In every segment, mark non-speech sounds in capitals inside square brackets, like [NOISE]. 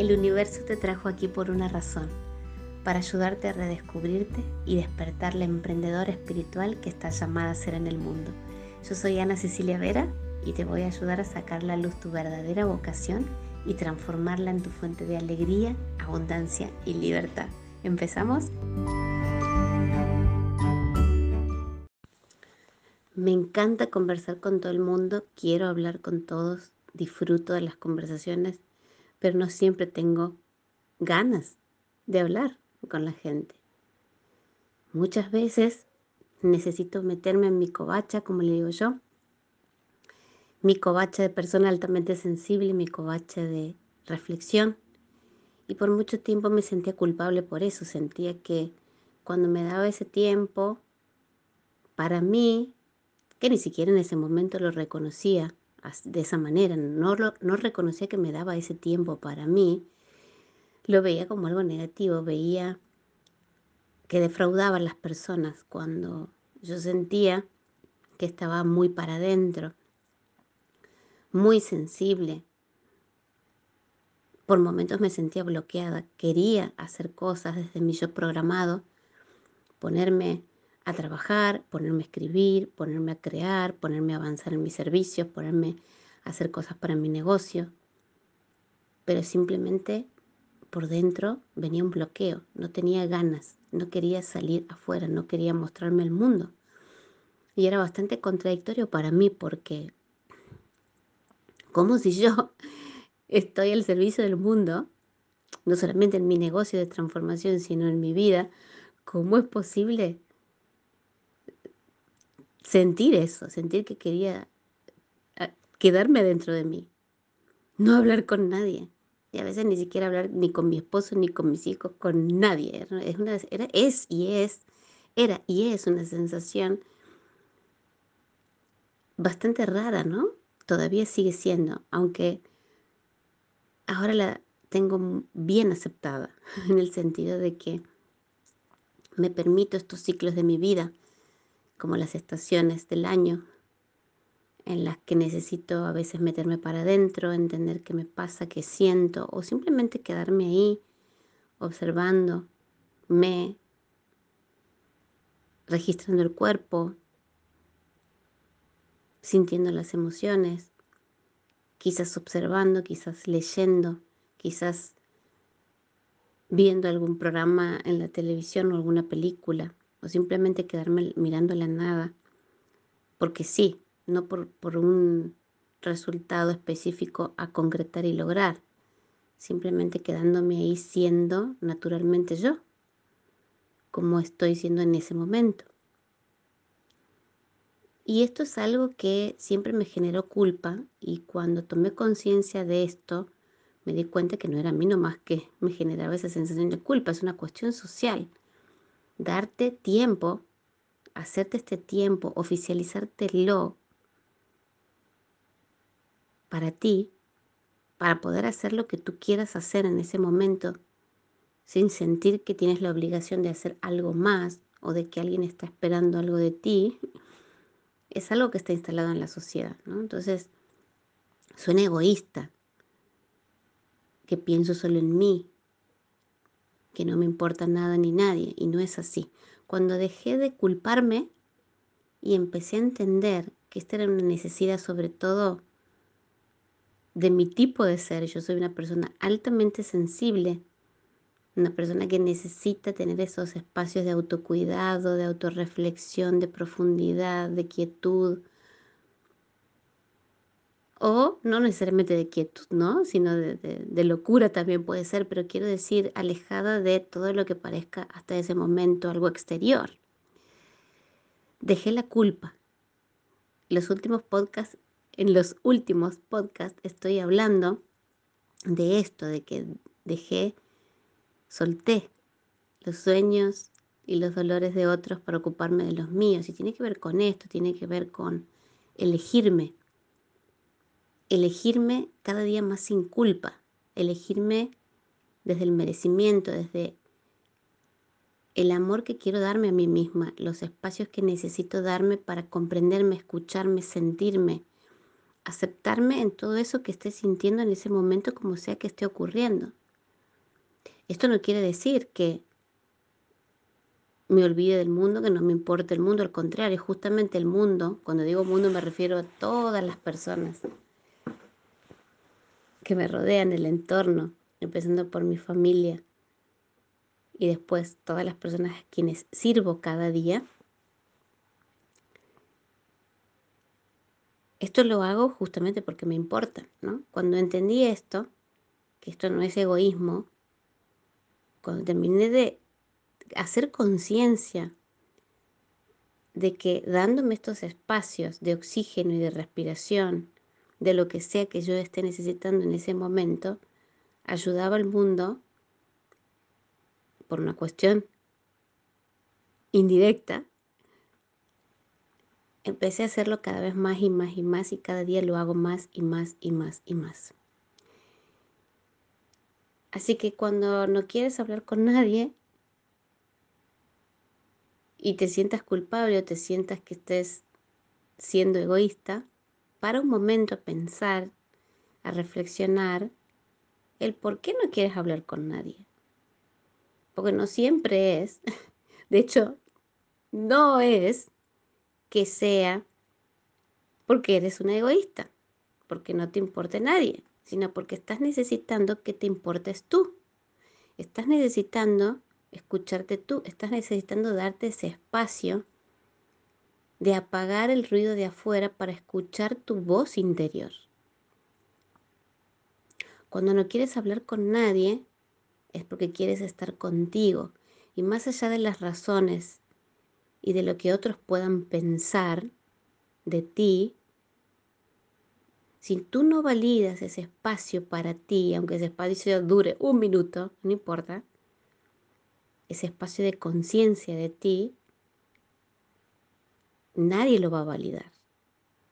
El universo te trajo aquí por una razón, para ayudarte a redescubrirte y despertar la emprendedora espiritual que está llamada a ser en el mundo. Yo soy Ana Cecilia Vera y te voy a ayudar a sacar la luz tu verdadera vocación y transformarla en tu fuente de alegría, abundancia y libertad. ¿Empezamos? Me encanta conversar con todo el mundo, quiero hablar con todos, disfruto de las conversaciones, pero no siempre tengo ganas de hablar con la gente. Muchas veces necesito meterme en mi covacha, como le digo yo, mi covacha de persona altamente sensible, mi covacha de reflexión. Y por mucho tiempo me sentía culpable por eso, sentía que cuando me daba ese tiempo, para mí, que ni siquiera en ese momento lo reconocía de esa manera, no, no reconocía que me daba ese tiempo para mí, lo veía como algo negativo, veía que defraudaba a las personas cuando yo sentía que estaba muy para adentro muy sensible. Por momentos me sentía bloqueada, quería hacer cosas desde mi yo programado, ponerme a trabajar, ponerme a escribir, ponerme a crear, ponerme a avanzar en mis servicios, ponerme a hacer cosas para mi negocio. Pero simplemente por dentro venía un bloqueo, no tenía ganas, no quería salir afuera, no quería mostrarme el mundo. Y era bastante contradictorio para mí porque como si yo [LAUGHS] estoy al servicio del mundo, no solamente en mi negocio de transformación, sino en mi vida, ¿cómo es posible sentir eso, sentir que quería ah, quedarme dentro de mí, no hablar con nadie? Y a veces ni siquiera hablar ni con mi esposo, ni con mis hijos, con nadie. Es, una, era, es y es, era y es una sensación bastante rara, ¿no? todavía sigue siendo, aunque ahora la tengo bien aceptada, [LAUGHS] en el sentido de que me permito estos ciclos de mi vida, como las estaciones del año, en las que necesito a veces meterme para adentro, entender qué me pasa, qué siento, o simplemente quedarme ahí observando, me registrando el cuerpo, sintiendo las emociones, quizás observando, quizás leyendo, quizás viendo algún programa en la televisión o alguna película, o simplemente quedarme mirando la nada, porque sí, no por, por un resultado específico a concretar y lograr, simplemente quedándome ahí siendo naturalmente yo, como estoy siendo en ese momento. Y esto es algo que siempre me generó culpa y cuando tomé conciencia de esto, me di cuenta que no era a mí nomás que me generaba esa sensación de culpa, es una cuestión social. Darte tiempo, hacerte este tiempo, oficializártelo para ti, para poder hacer lo que tú quieras hacer en ese momento, sin sentir que tienes la obligación de hacer algo más o de que alguien está esperando algo de ti, es algo que está instalado en la sociedad, ¿no? Entonces, suena egoísta, que pienso solo en mí, que no me importa nada ni nadie, y no es así. Cuando dejé de culparme y empecé a entender que esta era una necesidad sobre todo de mi tipo de ser, yo soy una persona altamente sensible, una persona que necesita tener esos espacios de autocuidado, de autorreflexión, de profundidad, de quietud. O no necesariamente de quietud, ¿no? Sino de, locura también puede ser, pero quiero decir alejada de todo lo que parezca hasta ese momento algo exterior. Dejé la culpa. Los últimos podcasts, en los últimos podcasts estoy hablando de esto, de que dejé solté los sueños y los dolores de otros para ocuparme de los míos. Y tiene que ver con esto, tiene que ver con elegirme. Elegirme cada día más sin culpa. Elegirme desde el merecimiento, desde el amor que quiero darme a mí misma, los espacios que necesito darme para comprenderme, escucharme, sentirme, aceptarme en todo eso que esté sintiendo en ese momento como sea que esté ocurriendo Esto no quiere decir que me olvide del mundo, que no me importe el mundo, al contrario, justamente el mundo, cuando digo mundo me refiero a todas las personas que me rodean, el entorno, empezando por mi familia y después todas las personas a quienes sirvo cada día. Esto lo hago justamente porque me importa, ¿no? Cuando entendí esto, que esto no es egoísmo, cuando terminé de hacer conciencia de que dándome estos espacios de oxígeno y de respiración, de lo que sea que yo esté necesitando en ese momento, ayudaba al mundo por una cuestión indirecta, empecé a hacerlo cada vez más y más y más y cada día lo hago más y más y más y más. Así que cuando no quieres hablar con nadie y te sientas culpable o te sientas que estés siendo egoísta, para un momento a pensar, a reflexionar el por qué no quieres hablar con nadie. Porque no siempre es, [LAUGHS] de hecho, no es que sea porque eres una egoísta, porque no te importe nadie, sino porque estás necesitando que te importes tú. Estás necesitando escucharte tú, estás necesitando darte ese espacio de apagar el ruido de afuera para escuchar tu voz interior. Cuando no quieres hablar con nadie, es porque quieres estar contigo. Y más allá de las razones y de lo que otros puedan pensar de ti, si tú no validas ese espacio para ti, aunque ese espacio dure un minuto, no importa, ese espacio de conciencia de ti, nadie lo va a validar.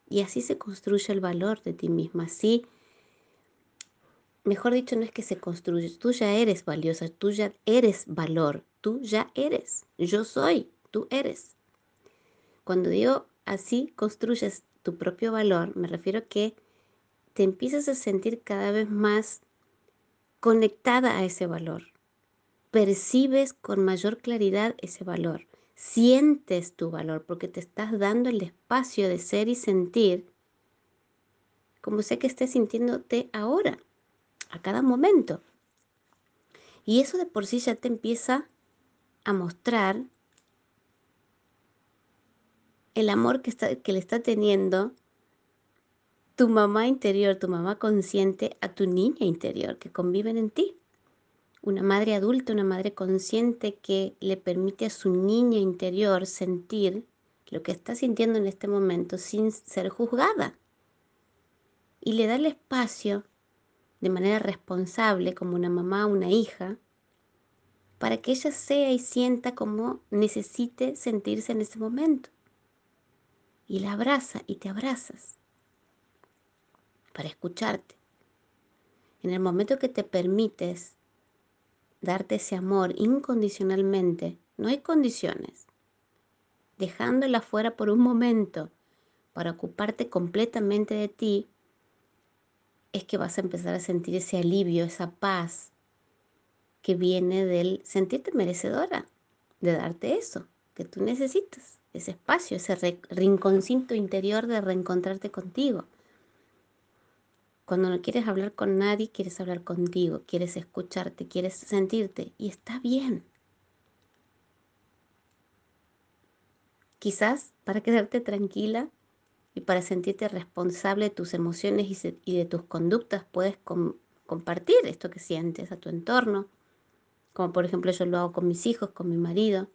Y así se construye el valor de ti misma. Así, mejor dicho, no es que se construye, tú ya eres valiosa, tú ya eres valor, tú ya eres. Yo soy, tú eres. Cuando digo así construyes tu propio valor, me refiero a que te empiezas a sentir cada vez más conectada a ese valor. Percibes con mayor claridad ese valor sientes tu valor porque te estás dando el espacio de ser y sentir como sé que estés sintiéndote ahora, a cada momento. Y eso de por sí ya te empieza a mostrar el amor que, está, que le está teniendo tu mamá interior, tu mamá consciente a tu niña interior que conviven en ti una madre adulta, una madre consciente que le permite a su niña interior sentir lo que está sintiendo en este momento sin ser juzgada. Y le da el espacio de manera responsable, como una mamá, una hija, para que ella sea y sienta como necesite sentirse en ese momento. Y la abraza y te abrazas para escucharte. En el momento que te permites darte ese amor incondicionalmente, no hay condiciones, dejándola fuera por un momento para ocuparte completamente de ti, es que vas a empezar a sentir ese alivio, esa paz que viene del sentirte merecedora, de darte eso que tú necesitas, ese espacio, ese rinconcito interior de reencontrarte contigo. Cuando no quieres hablar con nadie, quieres hablar contigo, quieres escucharte, quieres sentirte y está bien. Quizás para quedarte tranquila y para sentirte responsable de tus emociones y de tus conductas puedes compartir esto que sientes a tu entorno, como por ejemplo yo lo hago con mis hijos, con mi marido.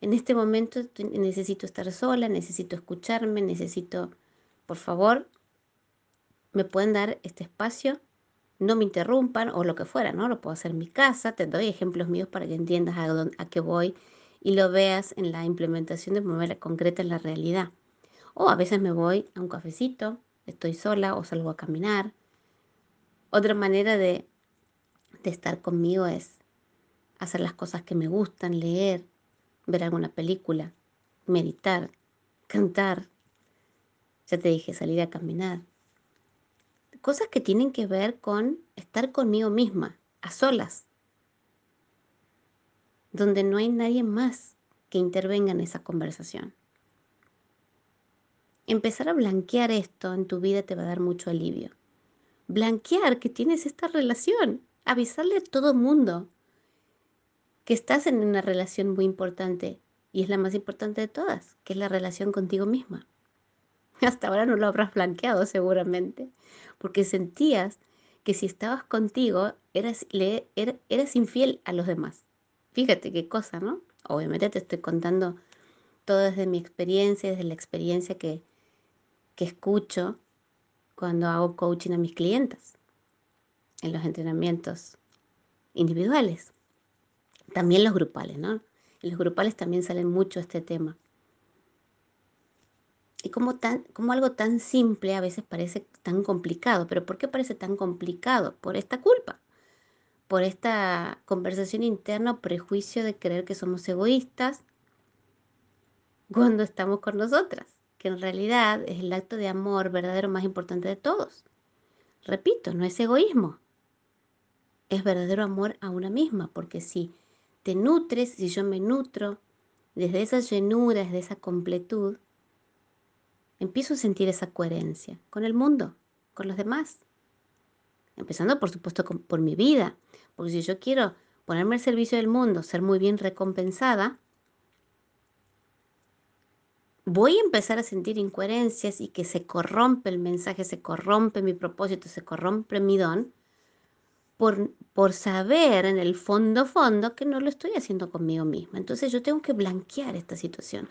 En este momento necesito estar sola, necesito escucharme, necesito, por favor, me pueden dar este espacio, no me interrumpan o lo que fuera, ¿no? Lo puedo hacer en mi casa, te doy ejemplos míos para que entiendas a, a qué voy y lo veas en la implementación de manera concreta en la realidad. O a veces me voy a un cafecito, estoy sola o salgo a caminar. Otra manera de, de estar conmigo es hacer las cosas que me gustan, leer, ver alguna película, meditar, cantar. Ya te dije, salir a caminar cosas que tienen que ver con estar conmigo misma, a solas, donde no hay nadie más que intervenga en esa conversación. Empezar a blanquear esto en tu vida te va a dar mucho alivio. Blanquear que tienes esta relación, avisarle a todo mundo que estás en una relación muy importante y es la más importante de todas, que es la relación contigo misma. [LAUGHS] Hasta ahora no lo habrás blanqueado seguramente, porque sentías que si estabas contigo eras, eras infiel a los demás. Fíjate qué cosa, ¿no? Obviamente te estoy contando todo desde mi experiencia, desde la experiencia que, que escucho cuando hago coaching a mis clientes en los entrenamientos individuales. También los grupales, ¿no? En los grupales también salen mucho este tema. Y como, tan, como algo tan simple a veces parece tan complicado. ¿Pero por qué parece tan complicado? Por esta culpa. Por esta conversación interna o prejuicio de creer que somos egoístas cuando estamos con nosotras. Que en realidad es el acto de amor verdadero más importante de todos. Repito, no es egoísmo. Es verdadero amor a una misma. Porque si te nutres, si yo me nutro desde esa llenura, desde esa completud, empiezo a sentir esa coherencia con el mundo, con los demás. Empezando, por supuesto, por mi vida. Porque si yo quiero ponerme al servicio del mundo, ser muy bien recompensada, voy a empezar a sentir incoherencias y que se corrompe el mensaje, se corrompe mi propósito, se corrompe mi don, por, por saber en el fondo, fondo, que no lo estoy haciendo conmigo misma. Entonces yo tengo que blanquear esta situación.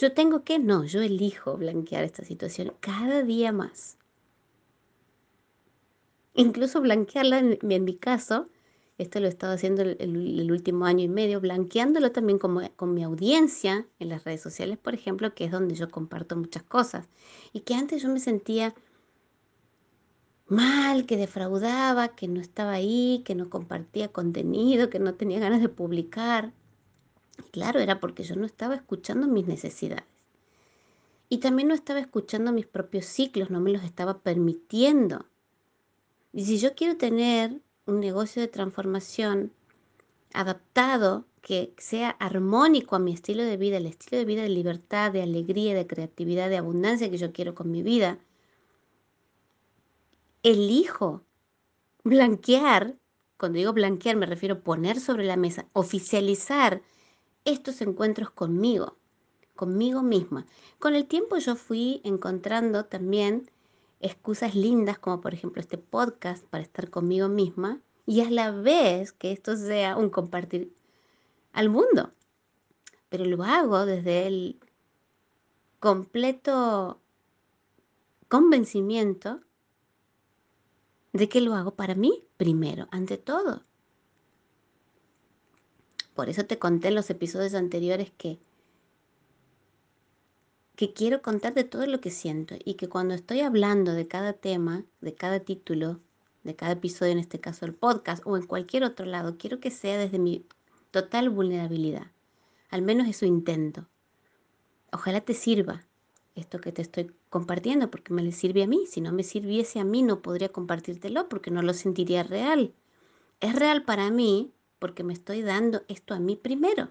Yo tengo que, no, yo elijo blanquear esta situación cada día más. Incluso blanquearla en, mi caso, esto lo he estado haciendo el, último año y medio, blanqueándolo también con, con mi audiencia en las redes sociales, por ejemplo, que es donde yo comparto muchas cosas. Y que antes yo me sentía mal, que defraudaba, que no estaba ahí, que no compartía contenido, que no tenía ganas de publicar. Claro, era porque yo no estaba escuchando mis necesidades. Y también no estaba escuchando mis propios ciclos, no me los estaba permitiendo. Y si yo quiero tener un negocio de transformación adaptado, que sea armónico a mi estilo de vida, el estilo de vida de libertad, de alegría, de creatividad, de abundancia que yo quiero con mi vida, elijo blanquear, cuando digo blanquear me refiero a poner sobre la mesa, oficializar estos encuentros conmigo, conmigo misma. Con el tiempo yo fui encontrando también excusas lindas, como por ejemplo este podcast para estar conmigo misma, y a la vez que esto sea un compartir al mundo. Pero lo hago desde el completo convencimiento de que lo hago para mí primero, ante todo. Por eso te conté en los episodios anteriores que, que quiero contarte todo lo que siento y que cuando estoy hablando de cada tema, de cada título, de cada episodio, en este caso el podcast o en cualquier otro lado, quiero que sea desde mi total vulnerabilidad. Al menos eso intento. Ojalá te sirva esto que te estoy compartiendo porque me le sirve a mí. Si no me sirviese a mí no podría compartírtelo porque no lo sentiría real. Es real para mí porque me estoy dando esto a mí primero.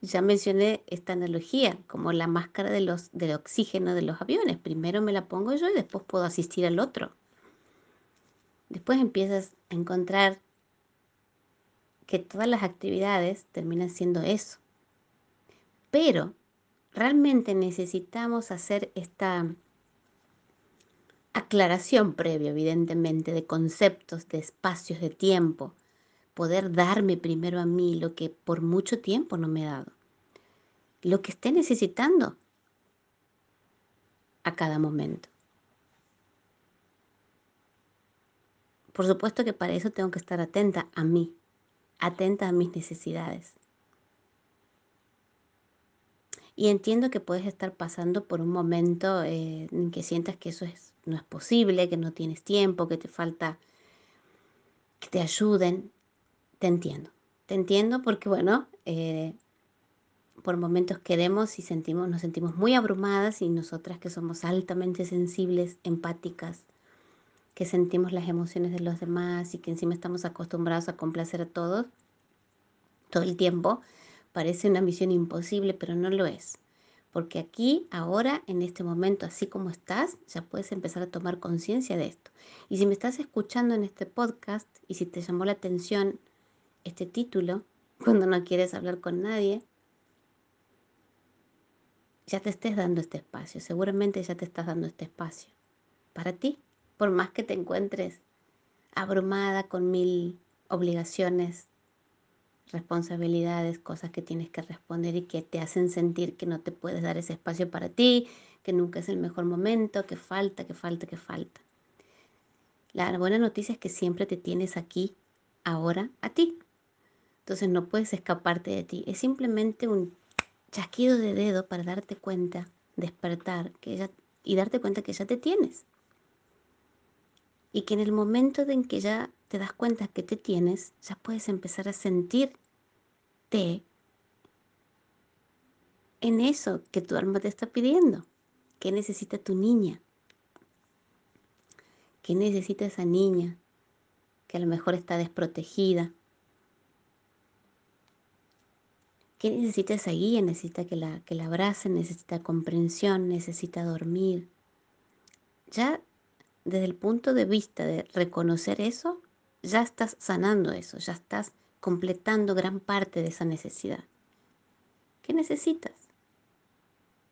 Ya mencioné esta analogía como la máscara de los, del oxígeno de los aviones. Primero me la pongo yo y después puedo asistir al otro. Después empiezas a encontrar que todas las actividades terminan siendo eso. Pero realmente necesitamos hacer esta aclaración previa, evidentemente, de conceptos, de espacios, de tiempo, poder darme primero a mí lo que por mucho tiempo no me he dado, lo que esté necesitando a cada momento. Por supuesto que para eso tengo que estar atenta a mí, atenta a mis necesidades. Y entiendo que puedes estar pasando por un momento eh, en que sientas que eso es, no es posible, que no tienes tiempo, que te falta que te ayuden te entiendo. Te entiendo porque, bueno, eh, por momentos queremos y sentimos, nos sentimos muy abrumadas y nosotras que somos altamente sensibles, empáticas, que sentimos las emociones de los demás y que encima estamos acostumbrados a complacer a todos, todo el tiempo, parece una misión imposible, pero no lo es. Porque aquí, ahora, en este momento, así como estás, ya puedes empezar a tomar conciencia de esto. Y si me estás escuchando en este podcast y si te llamó la atención este título, cuando no quieres hablar con nadie, ya te estés dando este espacio. Seguramente ya te estás dando este espacio para ti, por más que te encuentres abrumada con mil obligaciones, responsabilidades, cosas que tienes que responder y que te hacen sentir que no te puedes dar ese espacio para ti, que nunca es el mejor momento, que falta, que falta, que falta. La buena noticia es que siempre te tienes aquí, ahora, a ti. Entonces no puedes escaparte de ti. Es simplemente un chasquido de dedo para darte cuenta, despertar que ya, y darte cuenta que ya te tienes. Y que en el momento en que ya te das cuenta que te tienes, ya puedes empezar a sentirte en eso que tu alma te está pidiendo. ¿Qué necesita tu niña? ¿Qué necesita esa niña que a lo mejor está desprotegida? ¿Qué necesita esa guía? Necesita que la, que la abracen, necesita comprensión, necesita dormir. Ya desde el punto de vista de reconocer eso, ya estás sanando eso, ya estás completando gran parte de esa necesidad. ¿Qué necesitas?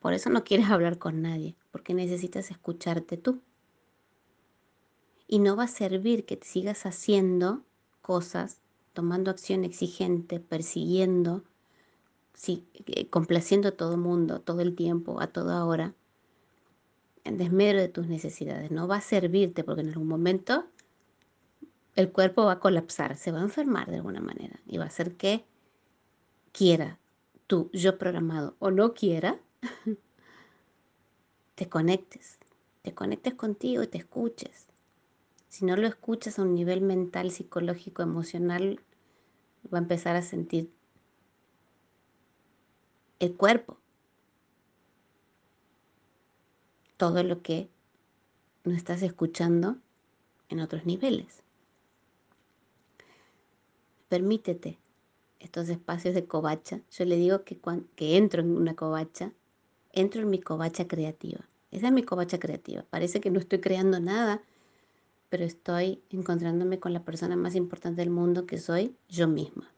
Por eso no quieres [LAUGHS] hablar con nadie, porque necesitas escucharte tú. Y no va a servir que te sigas haciendo cosas, tomando acción exigente, persiguiendo, sí, eh, complaciendo a todo mundo, todo el tiempo, a toda hora, en desmedro de tus necesidades. No va a servirte porque en algún momento el cuerpo va a colapsar, se va a enfermar de alguna manera y va a hacer que quiera tú, yo programado o no quiera, [LAUGHS] te conectes, te conectes contigo y te escuches. Si no lo escuchas a un nivel mental, psicológico, emocional, va a empezar a sentir el cuerpo. Todo lo que no estás escuchando en otros niveles. Permítete estos espacios de covacha. Yo le digo que, cuando, que entro en una covacha, entro en mi covacha creativa. Esa es mi covacha creativa. Parece que no estoy creando nada, pero estoy encontrándome con la persona más importante del mundo que soy yo misma.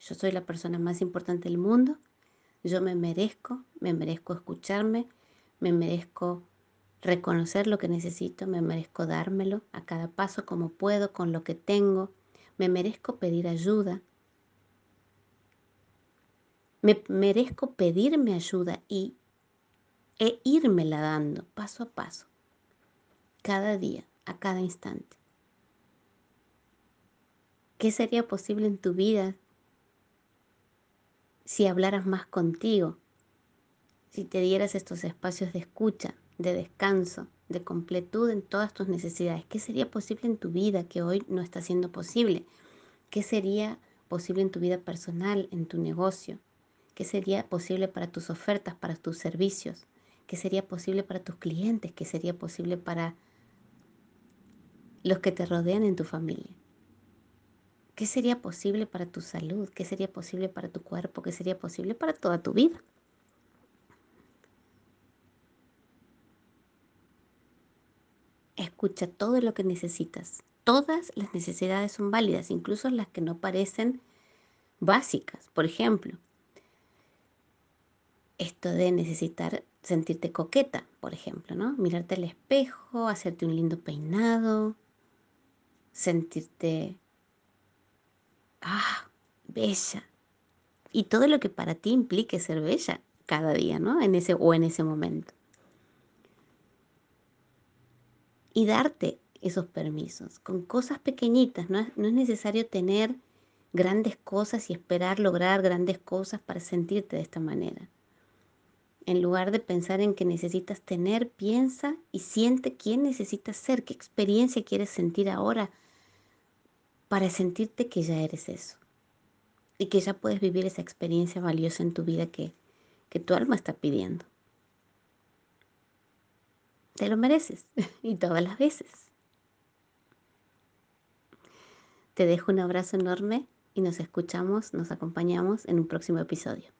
Yo soy la persona más importante del mundo yo me merezco, me merezco escucharme, me merezco reconocer lo que necesito, me merezco dármelo a cada paso como puedo, con lo que tengo, me merezco pedir ayuda, me merezco pedirme ayuda y e la dando paso a paso, cada día, a cada instante. ¿Qué sería posible en tu vida si hablaras más contigo, si te dieras estos espacios de escucha, de descanso, de completud en todas tus necesidades. ¿Qué sería posible en tu vida que hoy no está siendo posible? ¿Qué sería posible en tu vida personal, en tu negocio? ¿Qué sería posible para tus ofertas, para tus servicios? ¿Qué sería posible para tus clientes? ¿Qué sería posible para los que te rodean en tu familia? ¿Qué sería posible para tu salud? ¿Qué sería posible para tu cuerpo? ¿Qué sería posible para toda tu vida? Escucha todo lo que necesitas. Todas las necesidades son válidas, incluso las que no parecen básicas. Por ejemplo, esto de necesitar sentirte coqueta, por ejemplo, ¿no? Mirarte al espejo, hacerte un lindo peinado, sentirte ah, bella. Y todo lo que para ti implique ser bella cada día, ¿no? En ese o en ese momento. Y darte esos permisos con cosas pequeñitas, no es, no es necesario tener grandes cosas y esperar lograr grandes cosas para sentirte de esta manera. En lugar de pensar en que necesitas tener, piensa y siente quién necesitas ser, qué experiencia quieres sentir ahora para sentirte que ya eres eso y que ya puedes vivir esa experiencia valiosa en tu vida que, que tu alma está pidiendo. Te lo mereces [LAUGHS] y todas las veces. Te dejo un abrazo enorme y nos escuchamos, nos acompañamos en un próximo episodio.